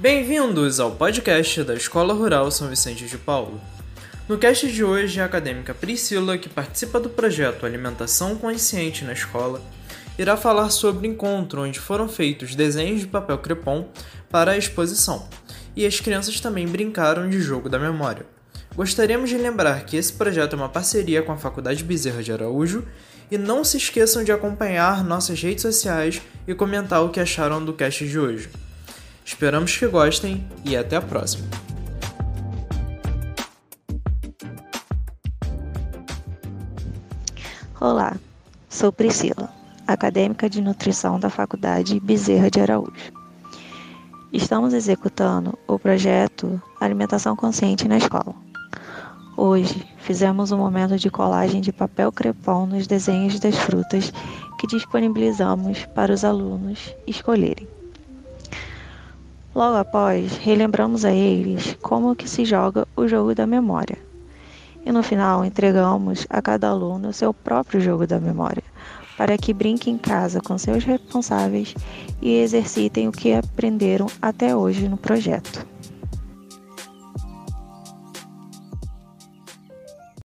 Bem-vindos ao podcast da Escola Rural São Vicente de Paulo. No cast de hoje, a acadêmica Priscila, que participa do projeto Alimentação Consciente na Escola, irá falar sobre o encontro onde foram feitos desenhos de papel crepom para a exposição, e as crianças também brincaram de jogo da memória. Gostaríamos de lembrar que esse projeto é uma parceria com a Faculdade Bezerra de Araújo e não se esqueçam de acompanhar nossas redes sociais e comentar o que acharam do cast de hoje. Esperamos que gostem e até a próxima! Olá, sou Priscila, acadêmica de nutrição da Faculdade Bezerra de Araújo. Estamos executando o projeto Alimentação Consciente na Escola. Hoje fizemos um momento de colagem de papel crepom nos desenhos das frutas que disponibilizamos para os alunos escolherem. Logo após, relembramos a eles como que se joga o jogo da memória. E no final, entregamos a cada aluno o seu próprio jogo da memória, para que brinquem em casa com seus responsáveis e exercitem o que aprenderam até hoje no projeto.